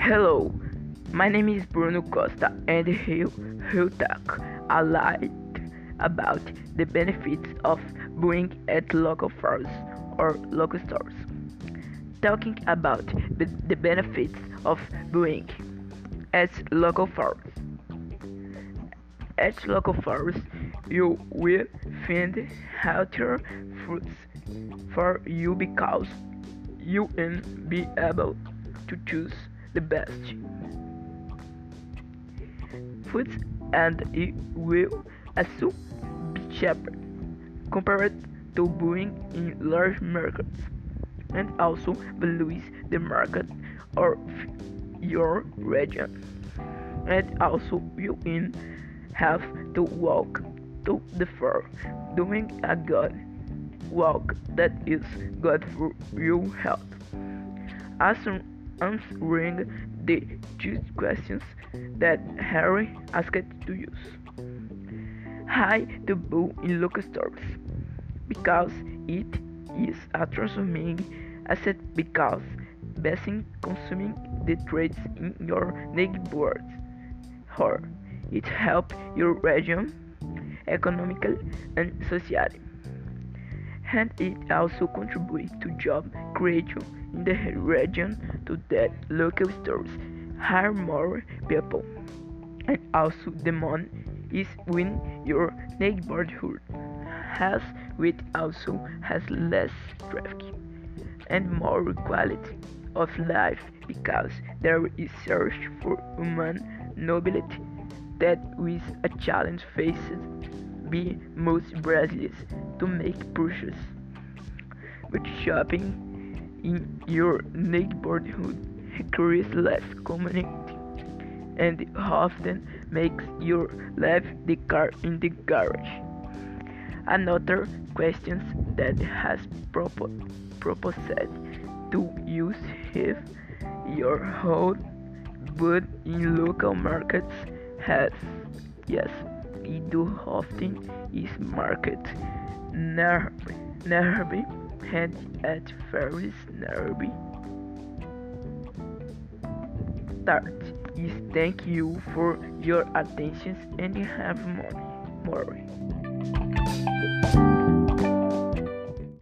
Hello, my name is Bruno Costa and here will talk a lot about the benefits of buying at local farms or local stores. Talking about the, the benefits of buying at local farms. At local farms, you will find healthier foods for you because you will be able to choose the best foods and it will also be cheaper compared to buying in large markets and also values the market of your region and also you will have to walk to the fair doing a good walk that is good for your health. Also answering the two questions that Harry asked to use. Hi to buy in local stores because it is a transforming asset because basing consuming the trades in your neighborhood or it helps your region economically and socially and it also contributes to job creation in the region to that local stores. Hire more people. And also the money is when your neighborhood. Has which also has less traffic and more quality of life because there is search for human nobility that is a challenge faced by most Brazilians to make purchases. But shopping in your neighborhood requires less community and often makes you leave the car in the garage. Another question that has propo- proposed to use if your home but in local markets has yes it do often is market. Nearby and at various nearby start is thank you for your attention and have more more